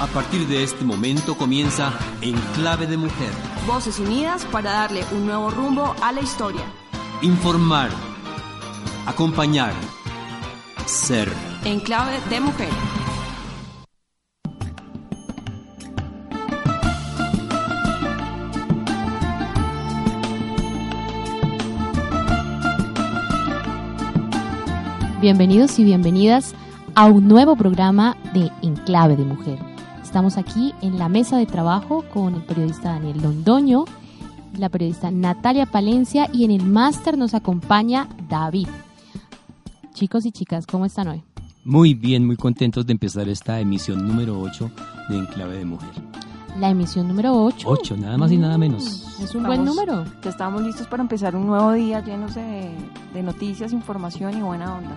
A partir de este momento comienza En Clave de Mujer. Voces unidas para darle un nuevo rumbo a la historia. Informar. Acompañar. Ser. En Clave de Mujer. Bienvenidos y bienvenidas a un nuevo programa de Enclave de Mujer. Estamos aquí en la mesa de trabajo con el periodista Daniel Londoño, la periodista Natalia Palencia y en el máster nos acompaña David. Chicos y chicas, ¿cómo están hoy? Muy bien, muy contentos de empezar esta emisión número 8 de Enclave de Mujer. La emisión número 8. 8, nada más y nada menos. Mm, Es un buen número. Ya estamos listos para empezar un nuevo día llenos de, de noticias, información y buena onda.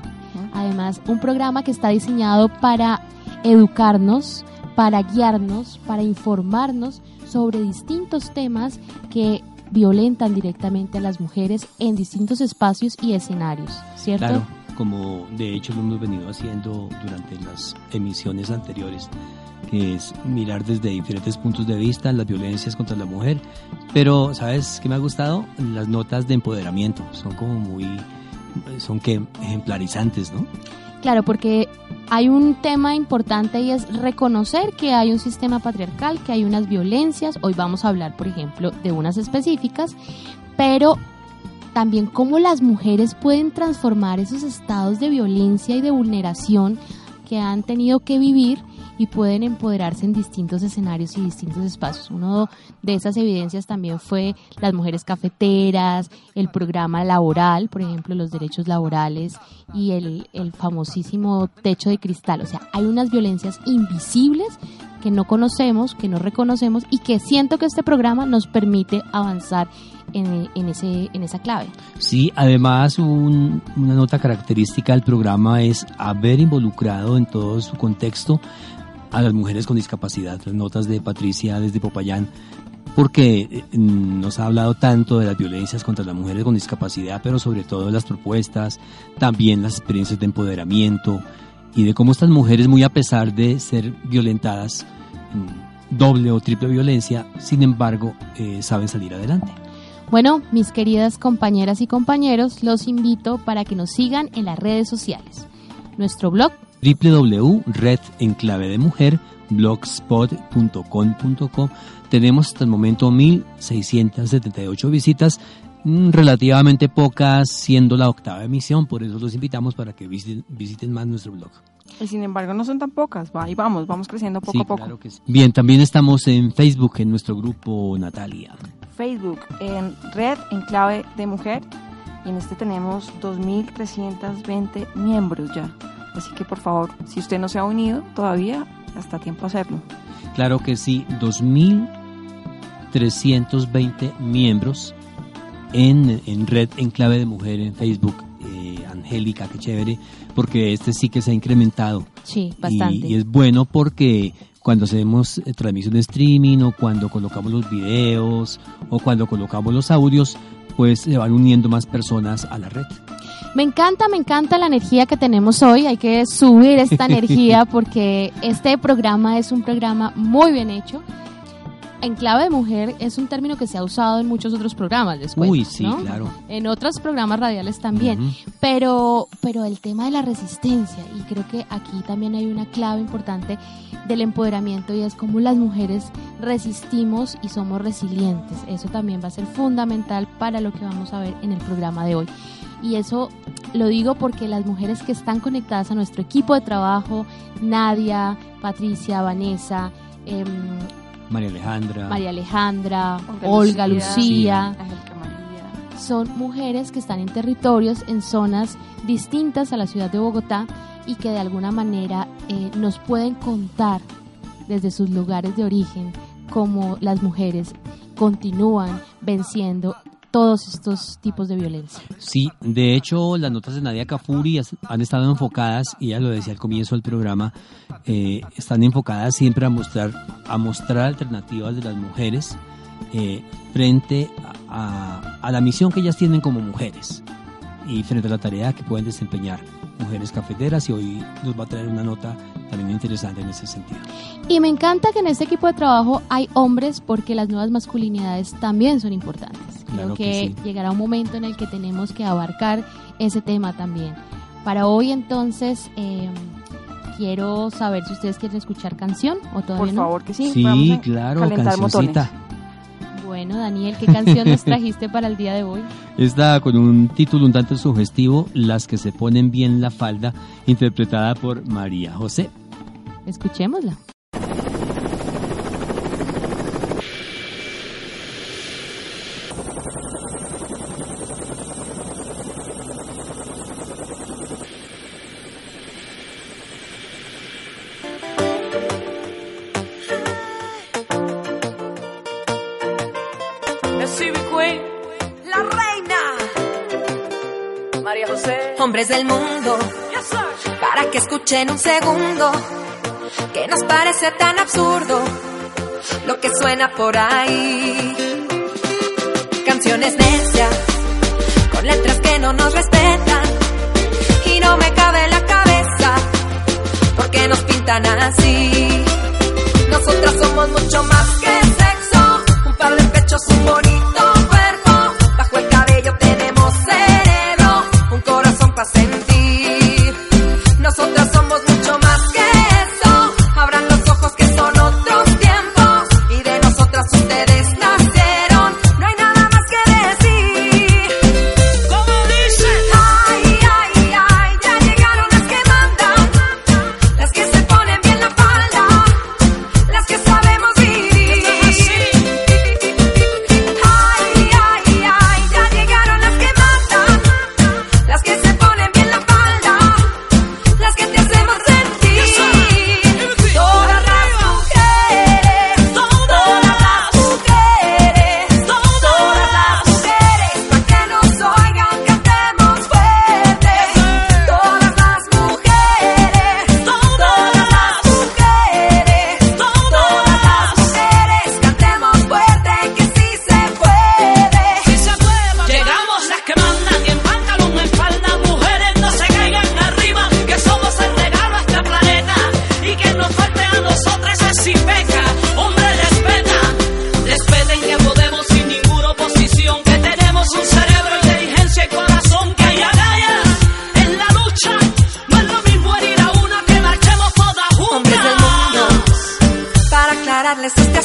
Además, un programa que está diseñado para educarnos, para guiarnos, para informarnos sobre distintos temas que violentan directamente a las mujeres en distintos espacios y escenarios, ¿cierto? Claro, como de hecho lo hemos venido haciendo durante las emisiones anteriores, que es mirar desde diferentes puntos de vista las violencias contra la mujer. Pero, ¿sabes qué me ha gustado? Las notas de empoderamiento son como muy, son que ejemplarizantes, ¿no? Claro, porque hay un tema importante y es reconocer que hay un sistema patriarcal, que hay unas violencias. Hoy vamos a hablar, por ejemplo, de unas específicas, pero también cómo las mujeres pueden transformar esos estados de violencia y de vulneración que han tenido que vivir y pueden empoderarse en distintos escenarios y distintos espacios. Uno de esas evidencias también fue las mujeres cafeteras, el programa laboral, por ejemplo, los derechos laborales y el, el famosísimo techo de cristal. O sea, hay unas violencias invisibles que no conocemos, que no reconocemos y que siento que este programa nos permite avanzar en, en ese, en esa clave. Sí, además un- una nota característica del programa es haber involucrado en todo su contexto a las mujeres con discapacidad. Las notas de Patricia desde Popayán, porque eh, nos ha hablado tanto de las violencias contra las mujeres con discapacidad, pero sobre todo de las propuestas, también las experiencias de empoderamiento y de cómo estas mujeres, muy a pesar de ser violentadas, en doble o triple violencia, sin embargo, eh, saben salir adelante. Bueno, mis queridas compañeras y compañeros, los invito para que nos sigan en las redes sociales. Nuestro blog www.redenclavedemujer.blogspot.com.co Tenemos hasta el momento 1.678 visitas, mm, relativamente pocas, siendo la octava emisión, por eso los invitamos para que visiten, visiten más nuestro blog. Y sin embargo no son tan pocas, va, y vamos, vamos creciendo poco Sí, a poco. claro que sí. Bien, también estamos en Facebook, en nuestro grupo Natalia. Facebook en Red en Clave de Mujer y en este tenemos 2.320 miembros ya. Así que por favor, si usted no se ha unido todavía, hasta tiempo hacerlo. Claro que sí, 2.320 miembros en, en Red en Clave de Mujer en Facebook. Eh, Angélica, qué chévere, porque este sí que se ha incrementado. Sí, Y- bastante. Y, es bueno porque cuando hacemos eh, transmisión de streaming o cuando colocamos los videos o cuando colocamos los audios, pues se van uniendo más personas a la red. Me encanta, me encanta la energía que tenemos hoy. Hay que subir esta energía porque este programa es un programa muy bien hecho. En clave de mujer es un término que se ha usado en muchos otros programas después. Uy, sí, claro. En otros programas radiales también. Pero, pero el tema de la resistencia, y creo que aquí también hay una clave importante del empoderamiento y es cómo las mujeres resistimos y somos resilientes. Eso también va a ser fundamental para lo que vamos a ver en el programa de hoy. Y eso lo digo porque las mujeres que están conectadas a nuestro equipo de trabajo, Nadia, Patricia, Vanessa, em, María Alejandra. María Alejandra, Olga, Lucía, Angélica María. son mujeres que están en territorios, en zonas distintas a la ciudad de Bogotá y que de alguna manera eh, nos pueden contar desde sus lugares de origen, cómo las mujeres continúan venciendo todos estos tipos de violencia. Sí, de hecho las notas de Nadia Cafuri han estado enfocadas, y ella lo decía al comienzo del programa, eh, están enfocadas siempre a mostrar, a mostrar alternativas de las mujeres eh, frente a la misión que ellas tienen como mujeres y frente a la tarea que pueden desempeñar mujeres cafeteras y hoy nos va a traer una nota también interesante en ese sentido. Y me encanta que en este equipo de trabajo hay hombres porque las nuevas masculinidades también son importantes. Creo que, llegará un momento en el que tenemos que abarcar ese tema también. Para hoy entonces em, quiero saber si ustedes quieren escuchar canción o todavía Por favor que sí. Sí, claro, cancioncita. Bueno, Daniel, ¿qué canción nos trajiste para el día de hoy? Está con un título un tanto sugestivo, Las que se ponen bien la falda, interpretada por María José. Escuchémosla. Hombres del mundo, para que escuchen un segundo, que nos parece tan absurdo lo que suena por ahí. Canciones necias, con letras que no nos respetan, y no me cabe la cabeza, porque nos pintan así. Nosotras somos mucho más Estamos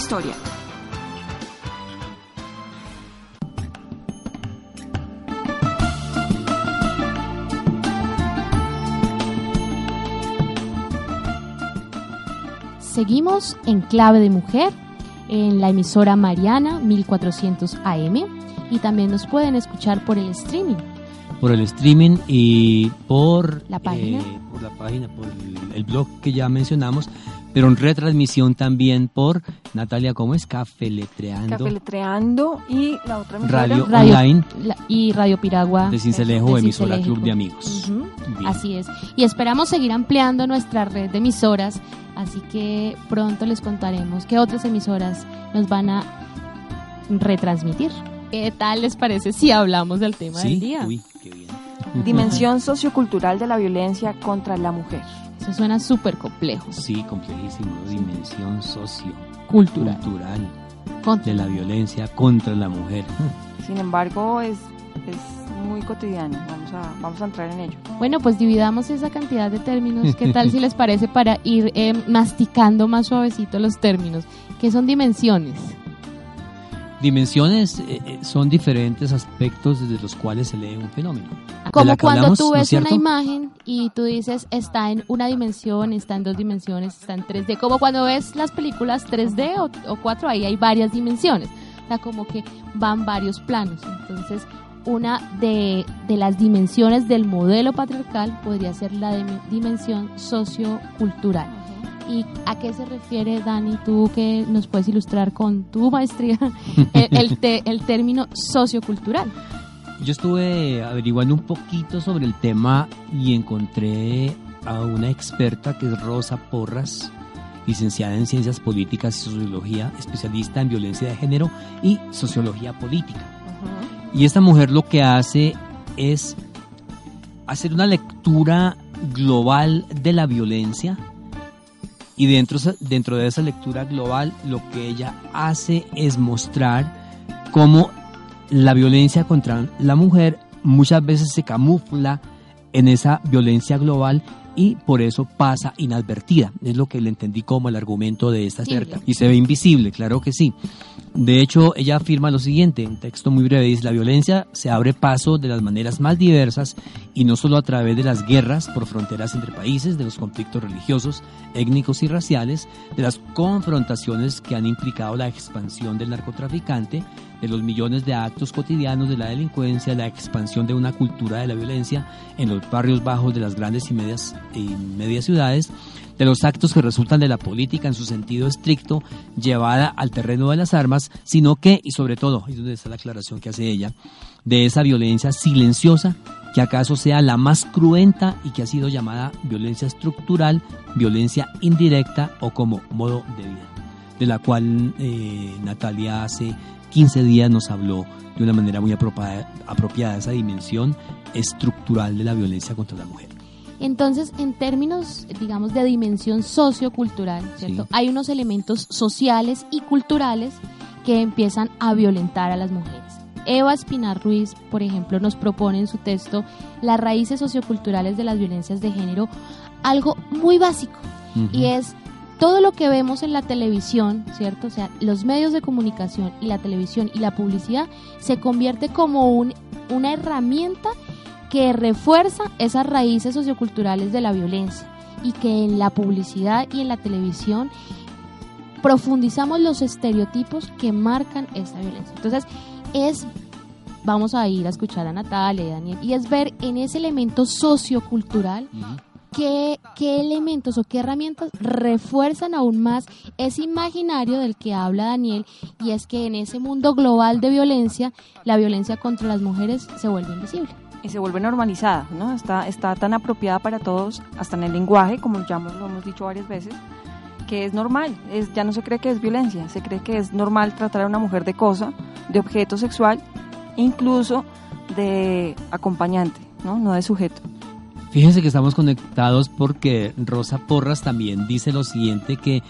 historia. Seguimos en Clave de Mujer en la emisora Mariana 1400 AM y también nos pueden escuchar por el streaming. Por el streaming y por la página, eh, por, la página, por el blog que ya mencionamos pero en retransmisión también por Natalia, ¿cómo es? Cafeletreando. Cafeletreando y la otra emisora. Radio, Online. y Radio Piragua. De Cincelejo, emisora Club de Amigos. Así es. Y esperamos seguir ampliando nuestra red de emisoras, así que pronto les contaremos qué otras emisoras nos van a retransmitir. ¿Qué tal les parece si hablamos del tema del día? Uy, qué bien. Dimensión sociocultural de la violencia contra la mujer. Eso suena súper complejo. Sí, complejísimo. Dimensión sociocultural de la violencia contra la mujer. Sin embargo, es, es muy cotidiano. Vamos a, vamos a entrar en ello. Bueno, pues dividamos esa cantidad de términos. ¿Qué tal si les parece para ir eh, masticando más suavecito los términos? ¿Qué son dimensiones? Dimensiones eh, eh, son diferentes aspectos desde los cuales se lee un fenómeno. Como cuando tú ves una imagen y tú dices está en una dimensión, está en dos dimensiones, está en 3D. Como cuando ves las películas 3D o, 4, ahí hay varias dimensiones. O sea, como que van varios planos. Entonces, una de, de las dimensiones del modelo patriarcal podría ser la dimensión sociocultural. ¿Y a qué se refiere, Dani, tú que nos puedes ilustrar con tu maestría el, el, término sociocultural? Yo estuve averiguando un poquito sobre el tema y encontré a una experta que es Rosa Porras, licenciada en Ciencias Políticas y Sociología, especialista en violencia de género y sociología política. Y esta mujer lo que hace es hacer una lectura global de la violencia y dentro, dentro de esa lectura global lo que ella hace es mostrar cómo la violencia contra la mujer muchas veces se camufla en esa violencia global y por eso pasa inadvertida. Es lo que le entendí como el argumento de esta experta. Y se ve invisible, claro que sí. De hecho, ella afirma lo siguiente, un texto muy breve, dice, la violencia se abre paso de las maneras más diversas y no solo a través de las guerras por fronteras entre países, de los conflictos religiosos, étnicos y raciales, de las confrontaciones que han implicado la expansión del narcotraficante, de los millones de actos cotidianos de la delincuencia, la expansión de una cultura de la violencia en los barrios bajos de las grandes y medias, y medias ciudades, de los actos que resultan de la política en su sentido estricto llevada al terreno de las armas, sino que, y sobre todo, y donde está la aclaración que hace ella, de esa violencia silenciosa que acaso sea la más cruenta y que ha sido llamada violencia estructural, violencia indirecta o como modo de vida, de la cual eh, Natalia hace 15 días nos habló de una manera muy apropiada, apropiada esa dimensión estructural de la violencia contra la mujer. Entonces, en términos, digamos, de dimensión sociocultural, ¿cierto? Hay unos elementos sociales y culturales que empiezan a violentar a las mujeres. Eva Espinar Ruiz, por ejemplo, nos propone en su texto las raíces socioculturales de las violencias de género, algo muy básico, y es todo lo que vemos en la televisión, ¿cierto? O sea, los medios de comunicación y la televisión y la publicidad se convierte como un, una herramienta que refuerza esas raíces socioculturales de la violencia y que en la publicidad y en la televisión profundizamos los estereotipos que marcan esta violencia. Entonces, es, vamos a ir a escuchar a Natalia y Daniel, y es ver en ese elemento sociocultural qué, qué elementos o qué herramientas refuerzan aún más ese imaginario del que habla Daniel, y es que en ese mundo global de violencia, la violencia contra las mujeres se vuelve invisible y se vuelve normalizada, ¿no? Está, está tan apropiada para todos, hasta en el lenguaje, como ya lo hemos dicho varias veces, que es normal, es, ya no se cree que es violencia, se cree que es normal tratar a una mujer de cosa, de objeto sexual, incluso de acompañante, ¿no? No de sujeto. Fíjense que estamos conectados porque Rosa Porras también dice lo siguiente que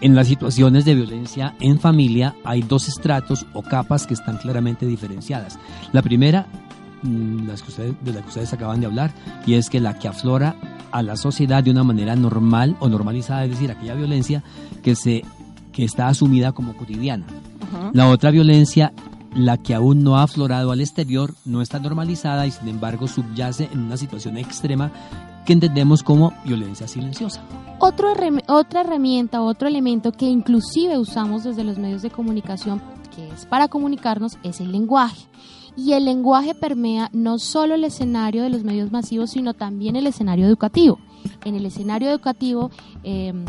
en las situaciones de violencia en familia hay dos estratos o capas que están claramente diferenciadas. La primera Mm, las que ustedes, de las que ustedes acaban de hablar, y es que la que aflora a la sociedad de una manera normal o normalizada, es decir, aquella violencia que, se, que está asumida como cotidiana. La otra violencia, la que aún no ha aflorado al exterior, no está normalizada y sin embargo subyace en una situación extrema que entendemos como violencia silenciosa. Otro, otra herramienta, otro elemento que inclusive usamos desde los medios de comunicación, que es para comunicarnos, es el lenguaje. Y el lenguaje permea no solo el escenario de los medios masivos, sino también el escenario educativo. En el escenario educativo, em,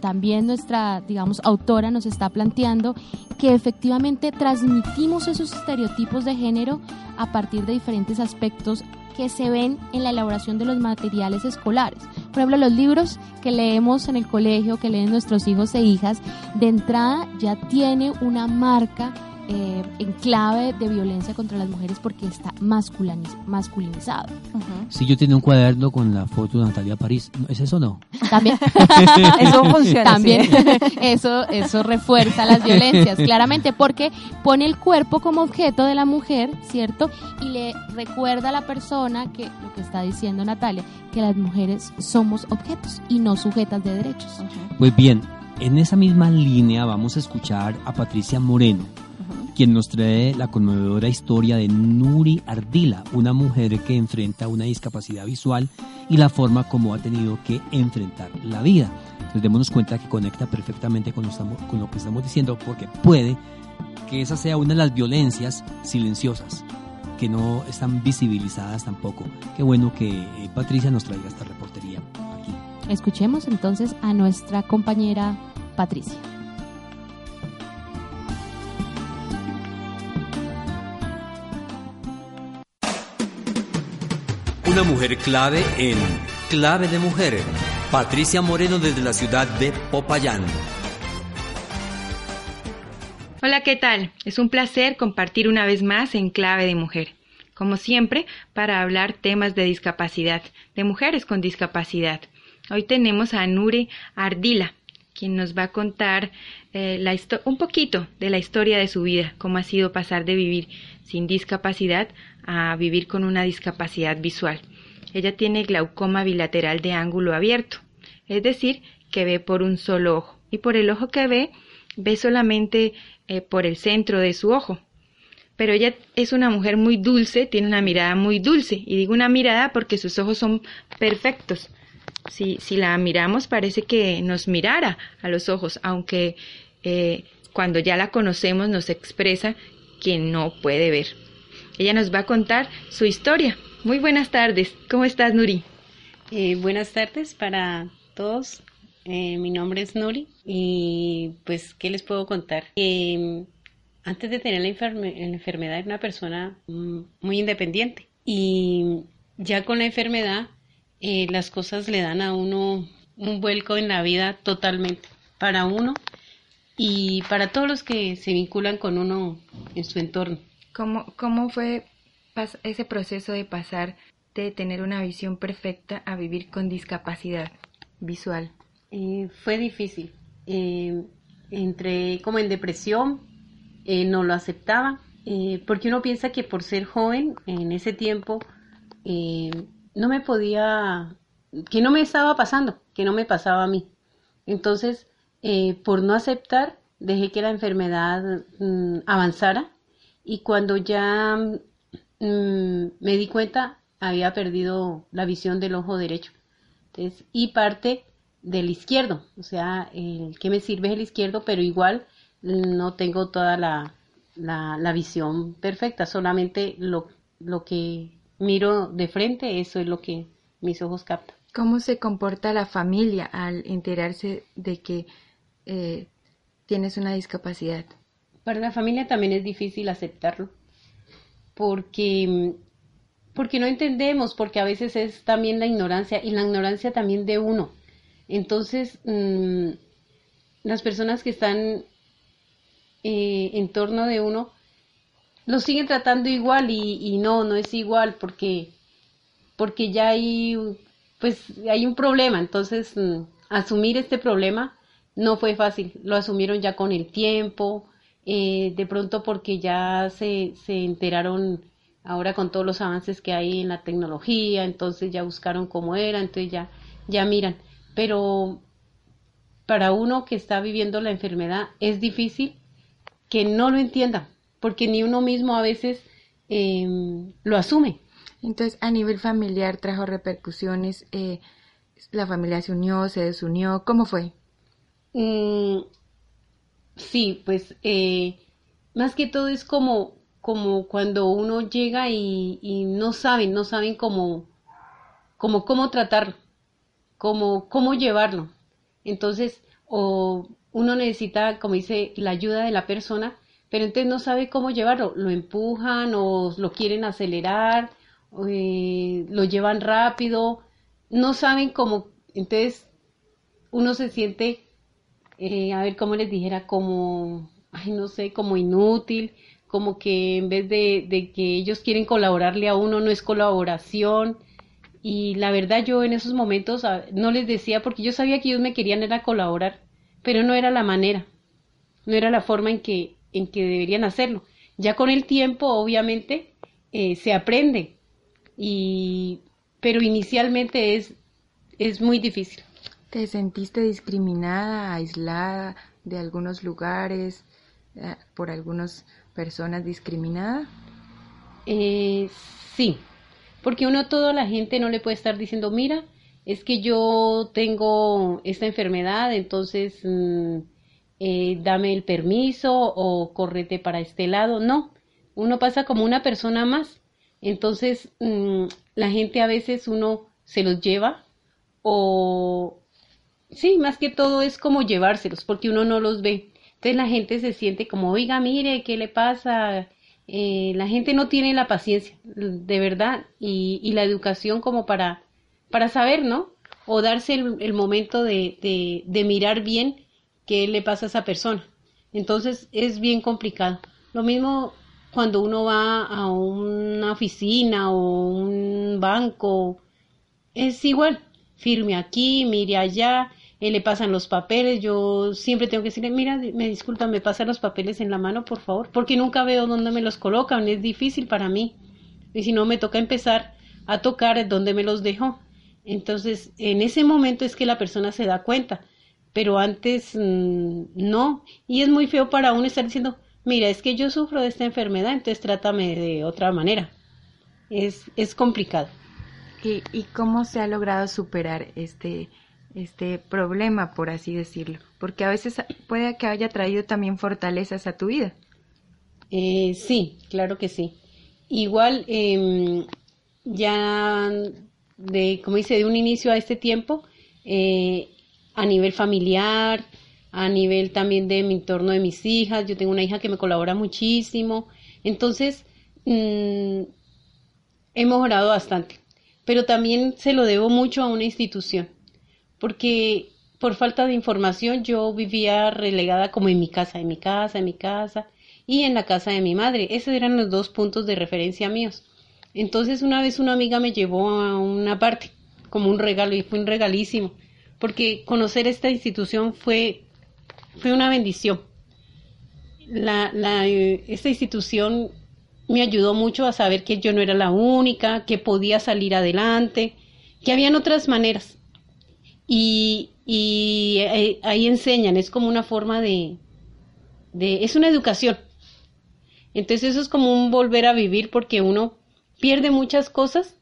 también nuestra, digamos, autora nos está planteando que efectivamente transmitimos esos estereotipos de género a partir de diferentes aspectos que se ven en la elaboración de los materiales escolares. Por ejemplo, los libros que leemos en el colegio, que leen nuestros hijos e hijas, de entrada ya tiene una marca eh, en clave de violencia contra las mujeres porque está masculinizado. Si yo tengo un cuaderno con la foto de Natalia París, ¿es eso no? También. eso funciona. También. eso, eso refuerza las violencias, claramente, porque pone el cuerpo como objeto de la mujer, ¿cierto? Y le recuerda a la persona que lo que está diciendo Natalia, que las mujeres somos objetos y no sujetas de derechos. Pues bien, en esa misma línea vamos a escuchar a Patricia Moreno quien nos trae la conmovedora historia de Nuri Ardila, una mujer que enfrenta una discapacidad visual y la forma como ha tenido que enfrentar la vida. Entonces démonos cuenta que conecta perfectamente con lo, que estamos diciendo porque puede que esa sea una de las violencias silenciosas que no están visibilizadas tampoco. Qué bueno que eh, Patricia nos traiga esta reportería aquí. Escuchemos entonces a nuestra compañera Patricia. Una mujer clave en Clave de Mujer. Patricia Moreno desde la ciudad de Popayán. Hola, ¿qué tal? Es un placer compartir una vez más en Clave de Mujer. Como siempre, para hablar temas de discapacidad, de mujeres con discapacidad. Hoy tenemos a Nure Ardila, quien nos va a contar eh, un poquito de la historia de su vida, cómo ha sido pasar de vivir sin discapacidad a vivir con una discapacidad visual. Ella tiene glaucoma bilateral de ángulo abierto, es decir, que ve por un solo ojo, y por el ojo que ve, ve solamente eh, por el centro de su ojo. Pero ella es una mujer muy dulce, tiene una mirada muy dulce, y digo una mirada porque sus ojos son perfectos. Si, si la miramos parece que nos mirara a los ojos, aunque eh, cuando ya la conocemos nos expresa que no puede ver. Ella nos va a contar su historia. Muy buenas tardes. ¿Cómo estás, Nuri? Eh, buenas tardes para todos. Eh, mi nombre es Nuri y pues, ¿qué les puedo contar? Eh, antes de tener la, enfermedad era una persona mm, muy independiente y ya con la enfermedad las cosas le dan a uno un vuelco en la vida totalmente para uno y para todos los que se vinculan con uno en su entorno. ¿Cómo, cómo fue ese proceso de pasar de tener una visión perfecta a vivir con discapacidad visual? Eh, fue difícil. Eh, entré como en depresión, eh, no lo aceptaba, eh, porque uno piensa que por ser joven en ese tiempo no me podía, que no me estaba pasando, que no me pasaba a mí. Entonces, por no aceptar, dejé que la enfermedad mm, avanzara. Y cuando ya mm, me di cuenta había perdido la visión del ojo derecho. Y parte del izquierdo, o sea, el que me sirve es el izquierdo, pero igual no tengo toda la, la, visión perfecta, solamente lo, lo que miro de frente, eso es lo que mis ojos captan. ¿Cómo se comporta la familia al enterarse de que eh, tienes una discapacidad? Para la familia también es difícil aceptarlo, porque, porque no entendemos, porque a veces es también la ignorancia y la ignorancia también de uno. Entonces, mm, las personas que están eh, en torno de uno lo siguen tratando igual y, no, no es igual porque, porque ya hay, pues, hay un problema. Entonces, mm, asumir este problema no fue fácil, lo asumieron ya con el tiempo, eh, de pronto porque ya se, se enteraron ahora con todos los avances que hay en la tecnología, entonces ya buscaron cómo era, entonces ya, ya miran. Pero para uno que está viviendo la enfermedad es difícil que no lo entienda, porque ni uno mismo a veces em, lo asume. Entonces, a nivel familiar trajo repercusiones, eh, la familia se unió, se desunió, ¿cómo fue? Mm, sí, pues eh, más que todo es como, como cuando uno llega y, no saben, no saben cómo, cómo, cómo tratarlo, cómo, cómo llevarlo. Entonces, o uno necesita, como dice, la ayuda de la persona, pero entonces no sabe cómo llevarlo. Lo empujan o lo quieren acelerar, eh, lo llevan rápido, no saben cómo. Entonces, uno se siente, eh, a ver cómo les dijera, como, ay, no sé, como inútil, como que en vez de, de que ellos quieren colaborarle a uno, no es colaboración. Y la verdad yo en esos momentos ah, no les decía porque yo sabía que ellos me querían era colaborar, pero no era la manera, no era la forma en que, en que deberían hacerlo. Ya con el tiempo, obviamente, eh, se aprende, y, pero inicialmente es, es muy difícil. ¿Te sentiste discriminada, aislada de algunos lugares, eh, por algunas personas discriminadas? Eh, sí, porque uno toda la gente no le puede estar diciendo, mira, es que yo tengo esta enfermedad, entonces mm, eh, dame el permiso o correte para este lado. No, uno pasa como una persona más. Entonces, mm, la gente a veces uno se los lleva o, sí, más que todo es como llevárselos porque uno no los ve. Entonces la gente se siente como, oiga, mire, ¿qué le pasa? Eh, la gente no tiene la paciencia, de verdad, y, y, la educación como para, para saber, ¿no? O darse el, momento de, de, de, mirar bien qué le pasa a esa persona. Entonces es bien complicado. Lo mismo cuando uno va a una oficina o un banco, es igual, firme aquí, mire allá, eh, le pasan los papeles, yo siempre tengo que decirle, mira, me disculpa, me pasan los papeles en la mano, por favor, porque nunca veo dónde me los colocan, es difícil para mí. Y si no, me toca empezar a tocar dónde me los dejó. Entonces, en ese momento es que la persona se da cuenta, pero antes mmm, no. Y es muy feo para uno estar diciendo, mira, es que yo sufro de esta enfermedad, entonces trátame de otra manera. Es, es complicado. ¿Y, ¿Y cómo se ha logrado superar este, este problema, por así decirlo? Porque a veces puede que haya traído también fortalezas a tu vida. Eh, sí, claro que sí. Igual, eh, ya de, como dice, de un inicio a este tiempo, eh, a nivel familiar, a nivel también de mi entorno de mis hijas, yo tengo una hija que me colabora muchísimo, entonces mmm, he mejorado bastante, pero también se lo debo mucho a una institución, porque por falta de información yo vivía relegada como en mi casa, en mi casa, en mi casa y en la casa de mi madre. Esos eran los dos puntos de referencia míos. Entonces una vez una amiga me llevó a una parte como un regalo y fue un regalísimo, porque conocer esta institución fue, fue una bendición. La, la, esta institución me ayudó mucho a saber que yo no era la única, que podía salir adelante, que habían otras maneras. Y, y ahí, ahí enseñan, es como una forma de, de, es una educación. Entonces eso es como un volver a vivir porque uno pierde muchas cosas.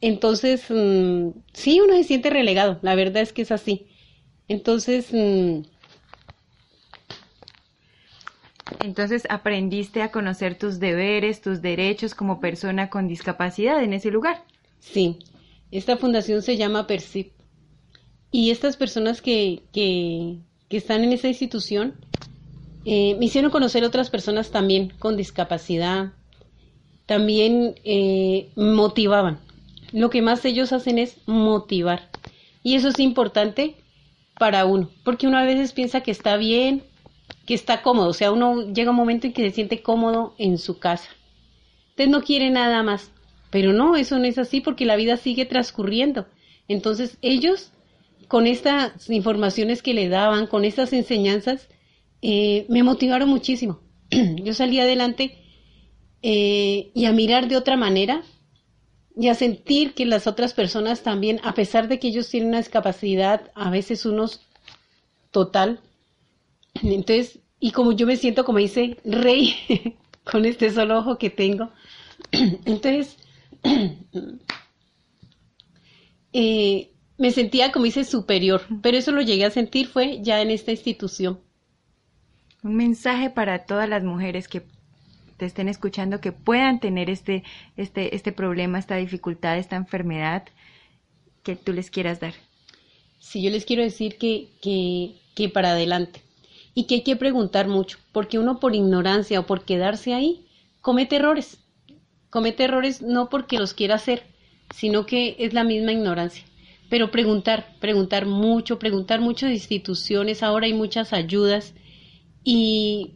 Entonces, mmm, sí, uno se siente relegado, la verdad es que es así. Entonces, mmm, entonces aprendiste a conocer tus deberes, tus derechos como persona con discapacidad en ese lugar. Sí, esta fundación se llama Percip. Y estas personas que, que, están en esa institución eh, me hicieron conocer otras personas también con discapacidad, también eh, motivaban. Lo que más ellos hacen es motivar. Y eso es importante para uno, porque uno a veces piensa que está bien, que está cómodo, o sea, uno llega un momento en que se siente cómodo en su casa. Entonces no quiere nada más, pero no, eso no es así porque la vida sigue transcurriendo. Entonces ellos, con estas informaciones que le daban, con estas enseñanzas, eh, me motivaron muchísimo. Yo salí adelante eh, y a mirar de otra manera y a sentir que las otras personas también, a pesar de que ellos tienen una discapacidad, a veces unos total, entonces, y como yo me siento, como dice, rey, con este solo ojo que tengo, entonces, eh, me sentía, como dice, superior, pero eso lo llegué a sentir fue ya en esta institución. Un mensaje para todas las mujeres que te estén escuchando que puedan tener este, este, este problema, esta dificultad, esta enfermedad que tú les quieras dar. Sí, yo les quiero decir que, que, que para adelante y que hay que preguntar mucho, porque uno por ignorancia o por quedarse ahí comete errores. Comete errores no porque los quiera hacer, sino que es la misma ignorancia. Pero preguntar, preguntar mucho, preguntar mucho de instituciones, ahora hay muchas ayudas y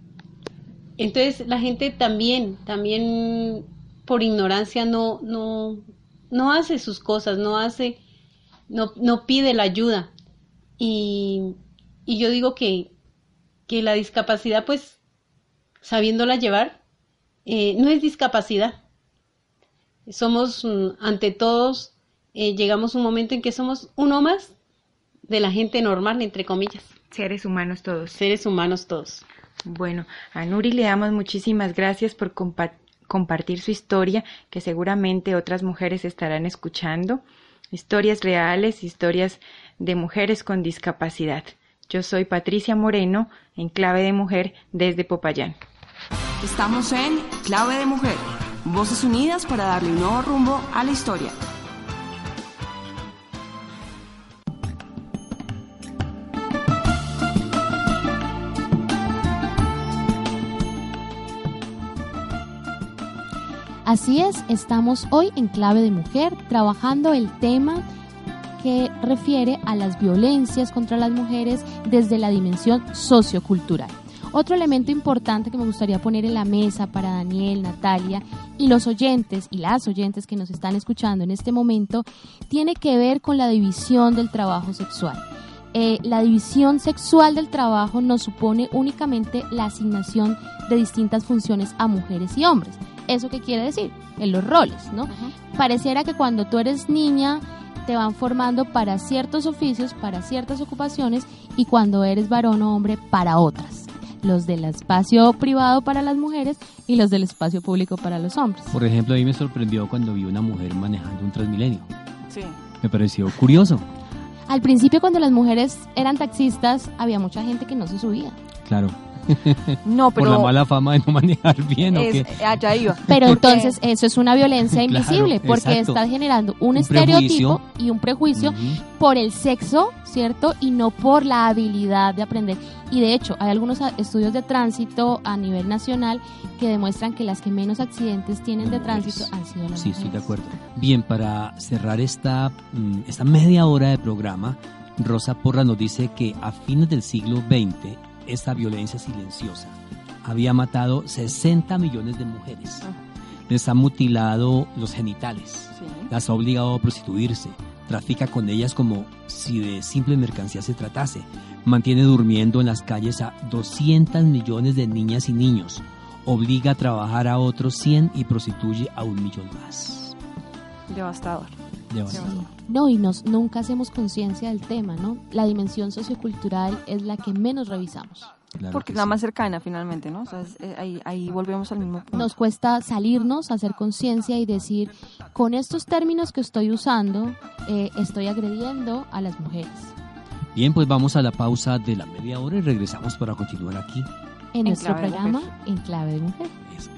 entonces la gente también, también por ignorancia no, no, no hace sus cosas, no hace, no, no pide la ayuda. Y, y yo digo que, que la discapacidad, pues, sabiéndola llevar, eh, no es discapacidad. Somos, mm, ante todos, eh, llegamos a un momento en que somos uno más de la gente normal, entre comillas. Seres humanos todos. Seres humanos todos. Bueno, a Nuri le damos muchísimas gracias por compartir su historia, que seguramente otras mujeres estarán escuchando. Historias reales, historias de mujeres con discapacidad. Yo soy Patricia Moreno, en Clave de Mujer, desde Popayán. Estamos en Clave de Mujer, voces unidas para darle un nuevo rumbo a la historia. Así es, estamos hoy en Clave de Mujer trabajando el tema que refiere a las violencias contra las mujeres desde la dimensión sociocultural. Otro elemento importante que me gustaría poner en la mesa para Daniel, Natalia y los oyentes y las oyentes que nos están escuchando en este momento tiene que ver con la división del trabajo sexual. Eh, la división sexual del trabajo nos supone únicamente la asignación de distintas funciones a mujeres y hombres. ¿Eso qué quiere decir? En los roles, ¿no? Pareciera que cuando tú eres niña te van formando para ciertos oficios, para ciertas ocupaciones y cuando eres varón o hombre para otras. Los del espacio privado para las mujeres y los del espacio público para los hombres. Por ejemplo, a mí me sorprendió cuando vi una mujer manejando un Transmilenio. Sí. Me pareció curioso. Al principio cuando las mujeres eran taxistas había mucha gente que no se subía. Claro. No, pero Por la mala fama de no manejar bien, ¿o es- qué? allá iba. Pero entonces eso es una violencia Claro, invisible porque exacto. está generando un, Un estereotipo prejuicio. y un prejuicio por el sexo, ¿cierto? Y no por la habilidad de aprender. Y de hecho, hay algunos estudios de tránsito a nivel nacional que demuestran que las que menos accidentes tienen de Las tránsito mujeres. han sido las Sí, estoy de mujeres. acuerdo. Bien, para cerrar esta, mm, esta media hora de programa, Rosa Porra nos dice que a fines del siglo XX, esta violencia silenciosa había matado 60 millones de mujeres. Les ha mutilado los genitales, Sí. las ha obligado a prostituirse, trafica con ellas como si de simple mercancía se tratase, mantiene durmiendo en las calles a 200 millones de niñas y niños, obliga a trabajar a otros 100 y prostituye a un millón más. Devastador. Devastador. No, y nos, nunca hacemos conciencia del tema, ¿no? La dimensión sociocultural es la que menos revisamos. Claro Porque que es la sí. más cercana finalmente, ¿no? O sea, es- eh, ahí, ahí volvemos al mismo punto. Nos cuesta salirnos, hacer conciencia y decir, con estos términos que estoy usando, eh, estoy agrediendo a las mujeres. Bien, pues vamos a la pausa de la media hora y regresamos para continuar aquí. En, En nuestro programa En Clave de Mujer. Eso.